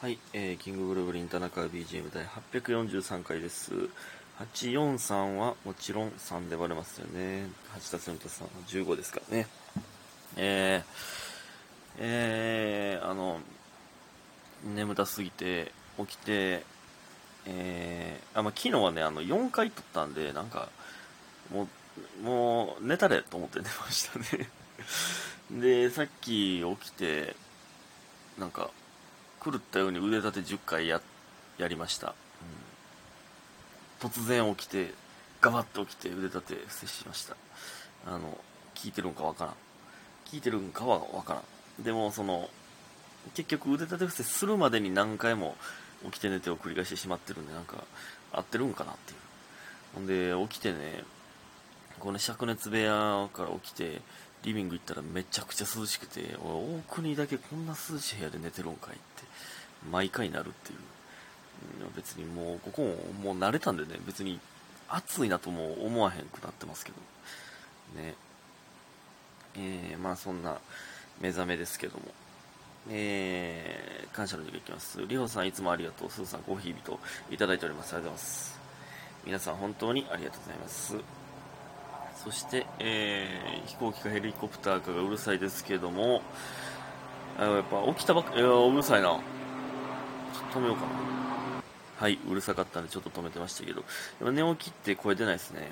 はい、えー、キングブルーブリン田中 BGM 第843回です。843はもちろん3で割れますよね。8たす2たす3は15ですからね。えー、えー、あの、眠たすぎて起きて、えー、あ、まあ、昨日はね、あの、4回撮ったんで、なんか、もう、もう、寝たれと思って寝ましたね。で、さっき起きて、なんか、狂ったように腕立て10回ややりました、うん、突然起きてガバッと起きて腕立て伏せしました。あの聞いてるんかわからん。聞いてるんかはわからん。でもその結局腕立て伏せするまでに何回も起きて寝てを繰り返してしまってるんでなんか合ってるんかなっていう。ほんで起きてねこの灼熱部屋から起きてリビング行ったらめちゃくちゃ涼しくて俺大国だけこんな涼しい部屋で寝てるんかいって毎回なるっていう。別にもうここももう慣れたんでね別に暑いなとも思わへんくなってますけど。ね。えー、まあそんな目覚めですけども。えー、感謝の授業いきます。りほさんいつもありがとう。すずさんコーヒー人いただいております。ありがとうございます。皆さん本当にありがとうございます。そして、えー、飛行機かヘリコプターかがうるさいですけどもあやっぱ起きたばっかうるさいな。ちょっと止めようかな。はいうるさかったんでちょっと止めてましたけど。寝起きって声出ないですね、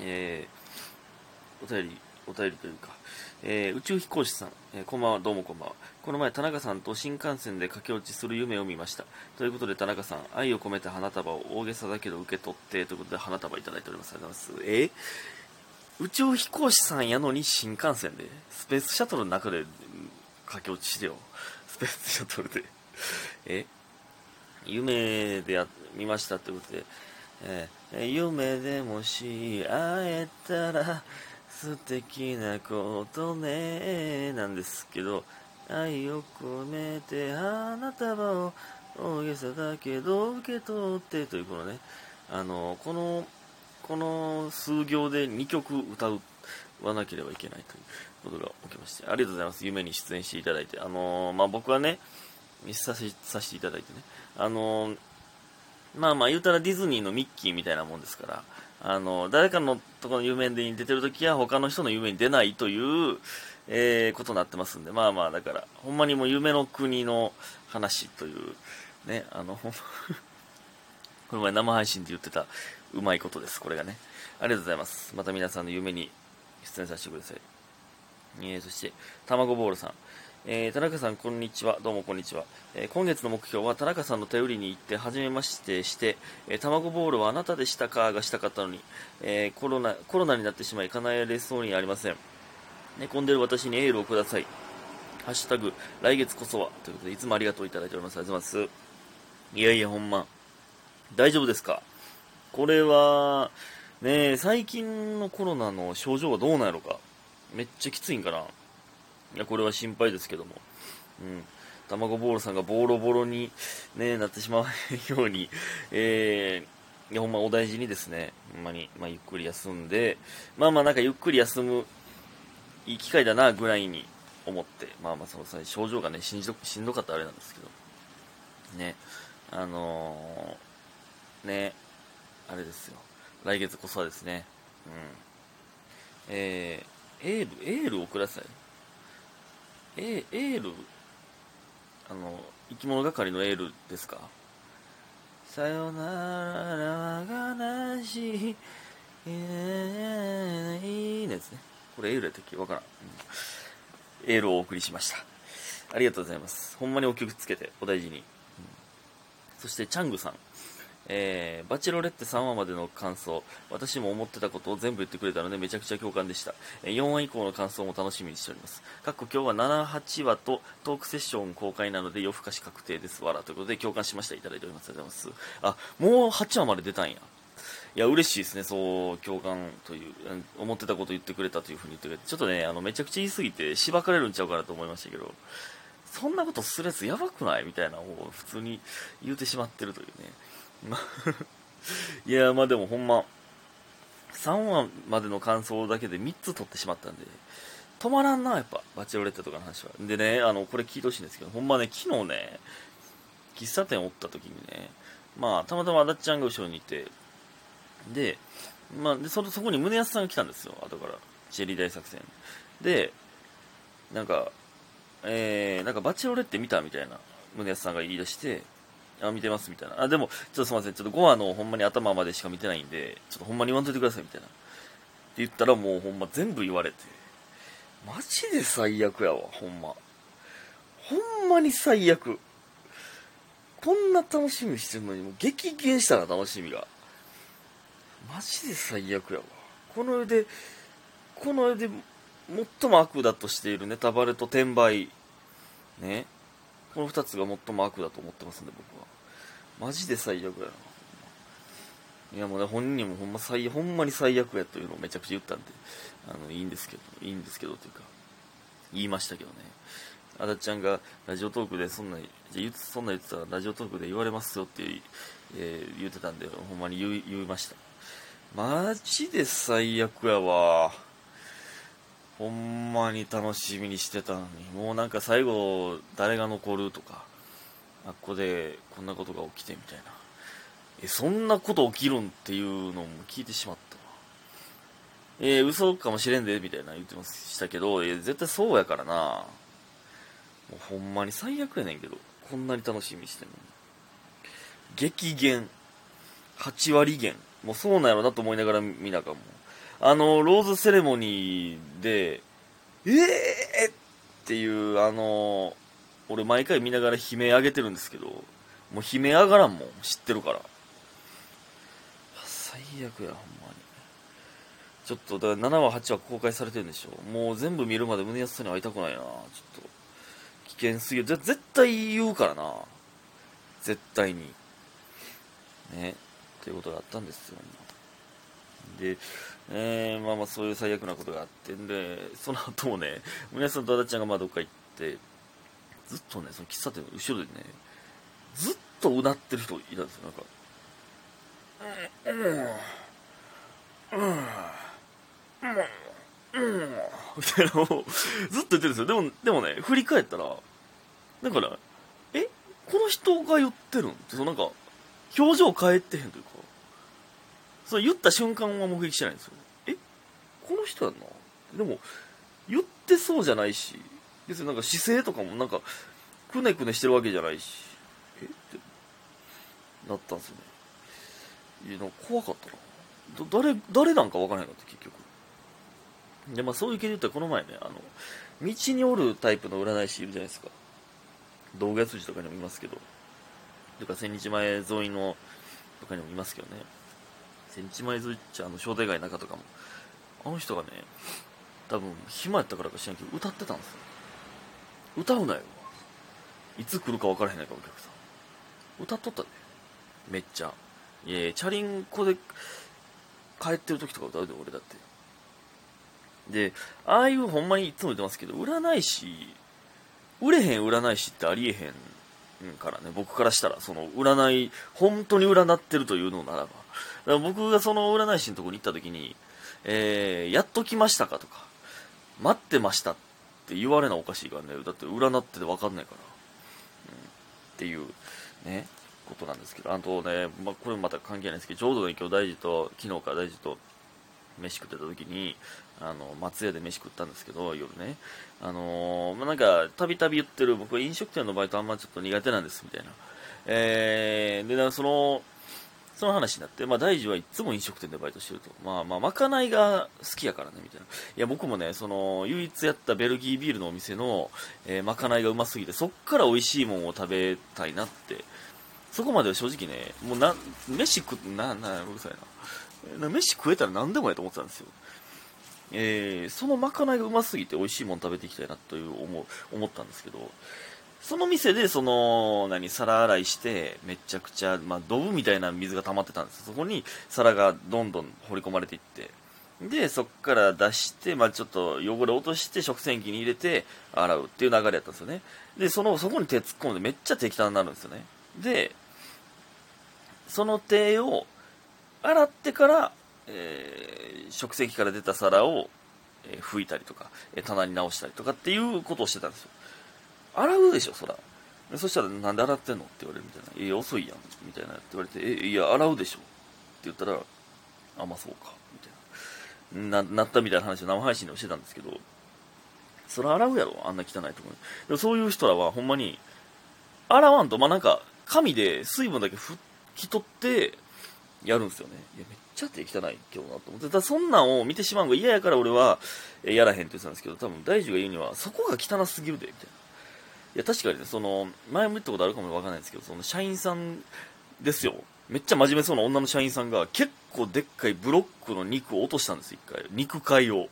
うん、えー、お便り。お便りというか、えー、宇宙飛行士さん、えー、こんばんは。どうもこんばんは。この前田中さんと新幹線で駆け落ちする夢を見ました。ということで田中さん愛を込めて花束を大げさだけど受け取ってということで花束いただいております。ありがとうございます。えー宇宙飛行士さんやのに新幹線でスペースシャトルの中で駆け落ちしてよ。スペースシャトルで。え夢でや見ましたということで、えー、夢でもし会えたら素敵なことねなんですけど愛を込めて花束を大げさだけど受け取ってというこのねあのこのこの数行で2曲歌わなければいけないということが起きましてありがとうございます。夢に出演していただいてあのまあ僕はね見させさせていただいてねあのまあまあ言うたらディズニーのミッキーみたいなもんですからあの誰かのところの夢に出てるときは他の人の夢に出ないという、えー、ことになってますんで。まあまあだからほんまにもう夢の国の話というねあの この前生配信で言ってたうまいことです。これがね。ありがとうございます。また皆さんの夢に出演させてください。えー、そして卵ボールさん。えー、田中さん、こんにちは。どうも、こんにちは。えー、今月の目標は、田中さんの頼りに行って、初めましてして、えー、卵ボールはあなたでしたかがしたかったのに、えコロナ、コロナになってしまい、叶えられそうにありません。寝込んでる私にエールをください。ハッシュタグ、来月こそは。ということで、いつもありがとういただいております。ありがとうございます。いやいや、ほんま。大丈夫ですか？これは、ね最近のコロナの症状はどうなんやろか？めっちゃきついんかな？いや、これは心配ですけども。うん。卵ボールさんがボロボロに、ね、なってしまうように、えー、いや、ほんまお大事にですね、ほんまに、まあ、ゆっくり休んで、まあまあなんかゆっくり休む、いい機会だな、ぐらいに思って、まあまあその際、症状がね、しんどしんどかったあれなんですけど、ね、あのー、ね、あれですよ。来月こそはですね、うん。えー、エール、エールをください。エエール？あの生き物係のエールですか？さよならがなしい。いのやつね。これエールやったっけ？わからん、うん、エールをお送りしました。ありがとうございます。ほんまにお気をつけてお大事に、うん、そしてチャングさん。えー、バチェロレッテ3話までの感想、私も思ってたことを全部言ってくれたのでめちゃくちゃ共感でした。え、4話以降の感想も楽しみにしております。かっこ今日は7、8話とトークセッション公開なので夜更かし確定です。わら。ということで共感しました。いただいております。ありがとうございます。あ、もう8話まで出たんや。いや、嬉しいですね。そう、共感という、思ってたこと言ってくれたというふうに言ってくれて、ちょっとね、あの、めちゃくちゃ言い過ぎて、しばかれるんちゃうかなと思いましたけど、そんなことするやつやばくない？みたいなのを普通に言うてしまってるというね。いや、まあでもほんま、3話までの感想だけで3つ取ってしまったんで、止まらんな、やっぱ、バチェロレッテとかの話は。でね、あの、これ聞いてほしいんですけど、ほんまね、昨日ね、喫茶店おった時にね、まあ、たまたまあだっちゃんが後ろにいて、で、まあ、でそそこに宗安さんが来たんですよ、後から。チェリー大作戦。で、なんか、えー、なんかバチェロレッテ見たみたいな、宗安さんが言い出して、あ、見てますみたいな。あ、でも、ちょっとすいません、ちょっと5話のほんまに頭までしか見てないんで、ちょっとほんまに言わんといてくださいみたいな。って言ったらもうほんま全部言われて、マジで最悪やわ、ほんま。ほんまに最悪。こんな楽しみしてるのに、もう激減したな、楽しみが。マジで最悪やわ。この世で、この世で最も悪だとしているネタバレと転売。ね。この2つが最も悪だと思ってますんで、僕は。マジで最悪やな。いやもうね、本人にもほんま最、ほんまに最悪やというのをめちゃくちゃ言ったんで、あの、いいんですけど、いいんですけどというか、言いましたけどね。あだちゃんがラジオトークでそんな、じゃそんな言ってたらラジオトークで言われますよって、えー、言ってたんで、ほんまに言いました。マジで最悪やわ。ほんまに楽しみにしてたのに、もうなんか最後、誰が残るとか、あっこでこんなことが起きてみたいな。え、そんなこと起きるんっていうのも聞いてしまったわ。えー、嘘かもしれんで、みたいな言ってましたけど、え絶対そうやからな。もうほんまに最悪やねんけど、こんなに楽しみにしてんのに。激減。8割減。もうそうなんやろなと思いながら見なかも。あの、ローズセレモニーで、ええー、っていう、あの、俺毎回見ながら悲鳴上げてるんですけど、もう悲鳴上がらんもん、知ってるから。最悪や、ほんまに。ちょっと、だから7話、8話公開されてるんでしょ。もう全部見るまで胸安さに会いたくないな。ちょっと、危険すぎる。じゃ絶対言うからな。絶対に。ね。っていうことがあったんですよ。ねで、えー、まあまあそういう最悪なことがあってんで、その後もね、村さんとあだちゃんがまあどっか行って、ずっとね、その喫茶店の後ろでね、ずっとうなってる人いたんですよ、なんか。うん、うん、うん、うん、みたいなのをずっと言ってるんですよ。でも、でもね、振り返ったら、だから、えこの人が言ってるんって、そのなんか、表情変えてへんというか、そう言った瞬間は目撃してないんですよ。え？この人やんな。でも、言ってそうじゃないし、別になんか姿勢とかもなんか、くねくねしてるわけじゃないし、え？ってなったんですよね。いや、なんか怖かったな。誰、誰なんかわからへんかった、結局。で、まあそういう系で言ったらこの前ね、あの、道におるタイプの占い師いるじゃないですか。動画筋とかにもいますけど。とか千日前沿いのとかにもいますけどね。千日前沿いっちゃあの商店街の中とかも。あの人がね、多分暇やったからか知らんけど歌ってたんですよ。歌うなよ。いつ来るか分からへんないかお客さん。歌っとったで。めっちゃ。いやチャリンコで帰ってる時とか歌うで、俺だって。で、ああいうほんまにいつも言ってますけど、占い師、売れへん占い師ってありえへんからね、僕からしたら、その占い、本当に占ってるというのならば。だから僕がその占い師のところに行った時に、えー、やっと来ましたかとか、待ってましたって言われなおかしいからね、だって占ってて分かんないから。うん、っていう、ね、ことなんですけど、あとね、まあ、これもまた関係ないですけど、ちょうどね、今日大事と、昨日から大事と、飯食ってた時に、あの、松屋で飯食ったんですけど、夜ね。あのー、まあ、なんか、たびたび言ってる、僕は飲食店のバイトあんまちょっと苦手なんです、みたいな。えー、で、その、その話になって、まあ、大臣はいつも飲食店でバイトしてると。まあまあ、まかないが好きやからね、みたいな。いや、僕もね、その、唯一やったベルギービールのお店の、えー、まかないがうますぎて、そっから美味しいもんを食べたいなって、そこまでは正直ね、もうな、飯食、な、な、うるさいな。飯食えたら何でもやと思ってたんですよ。えー、そのまかないがうますぎて美味しいもの食べていきたいなという思思ったんですけど、その店で、その、何、皿洗いして、めちゃくちゃ、まあ、ドブみたいな水が溜まってたんです。そこに皿がどんどん放り込まれていって、で、そこから出して、まあ、ちょっと汚れ落として食洗機に入れて洗うっていう流れやったんですよね。で、その、そこに手突っ込んでめっちゃ適当になるんですよね。で、その手を洗ってから、えー、食洗機から出た皿をえー拭いたりとか、えー棚に直したりとかっていうことをしてたんですよ。洗うでしょ、そら。そしたら、なんで洗ってんのって言われるみたいな。いや、遅いやん、みたいなって言われて、え、いや、洗うでしょ。って言ったら、あ、まあそうか、みたいな。な、なったみたいな話を生配信でもしてたんですけど、それ洗うやろ、あんな汚いところに。でもそういう人らはほんまに、洗わんと、まあなんか、紙で水分だけ拭き取って、やるんですよね。いや、めっちゃ手汚い今日なと思って。ただそんなんを見てしまうのが嫌やから俺は、えやらへんって言ってたんですけど、多分大樹が言うには、そこが汚すぎるで、みたいな。いや、確かにね、その、前も言ったことあるかもわかんないですけど、その社員さんですよ。めっちゃ真面目そうな女の社員さんが、結構でっかいブロックの肉を落としたんです、一回。肉塊を。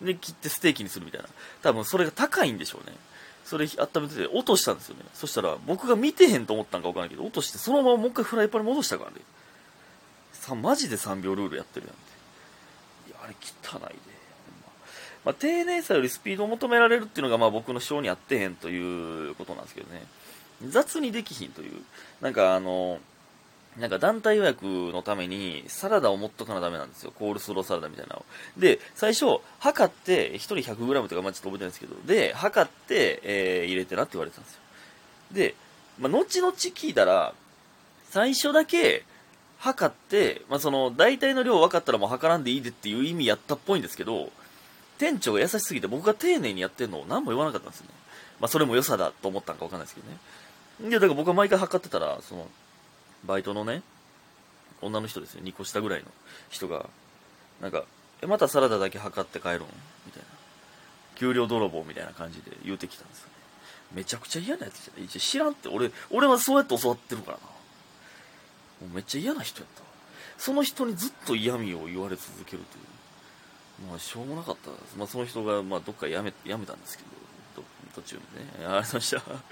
で、切ってステーキにするみたいな。多分それが高いんでしょうね。それ温めてて落としたんですよね。そしたら僕が見てへんと思ったんかわからないけど、落としてそのままもう一回フライパンに戻したからね。さ、マジで3秒ルールやってるやんって。いや、あれ汚いで。まあ、丁寧さよりスピードを求められるっていうのがまあ僕の性に合ってへんということなんですけどね。雑にできひんという。なんかあの、なんか団体予約のためにサラダを持っとかなダメなんですよ。コールスローサラダみたいなの。で、最初、測って、1人 100g とか、まあちょっと覚えてないんですけど、で、測って、えー入れてなって言われてたんですよ。で、まあ、後々聞いたら、最初だけ、測って、まあ、その、大体の量分かったらもう測らんでいいでっていう意味やったっぽいんですけど、店長が優しすぎて僕が丁寧にやってんのを何も言わなかったんですね。まあ、それも良さだと思ったんか分かんないですけどね。で、だから僕は毎回測ってたら、その、バイトのね、女の人ですよ、2個下ぐらいの人が、なんか、え、またサラダだけ測って帰るんみたいな。給料泥棒みたいな感じで言うてきたんですよね。めちゃくちゃ嫌なやつじゃない？知らんって、俺、俺はそうやって教わってるからな。もうめっちゃ嫌な人やった。その人にずっと嫌味を言われ続けるという。まあ、しょうもなかったです。まあ、その人が、まあ、どっか辞め、辞めたんですけど、ど途中でね。ありがとうございました。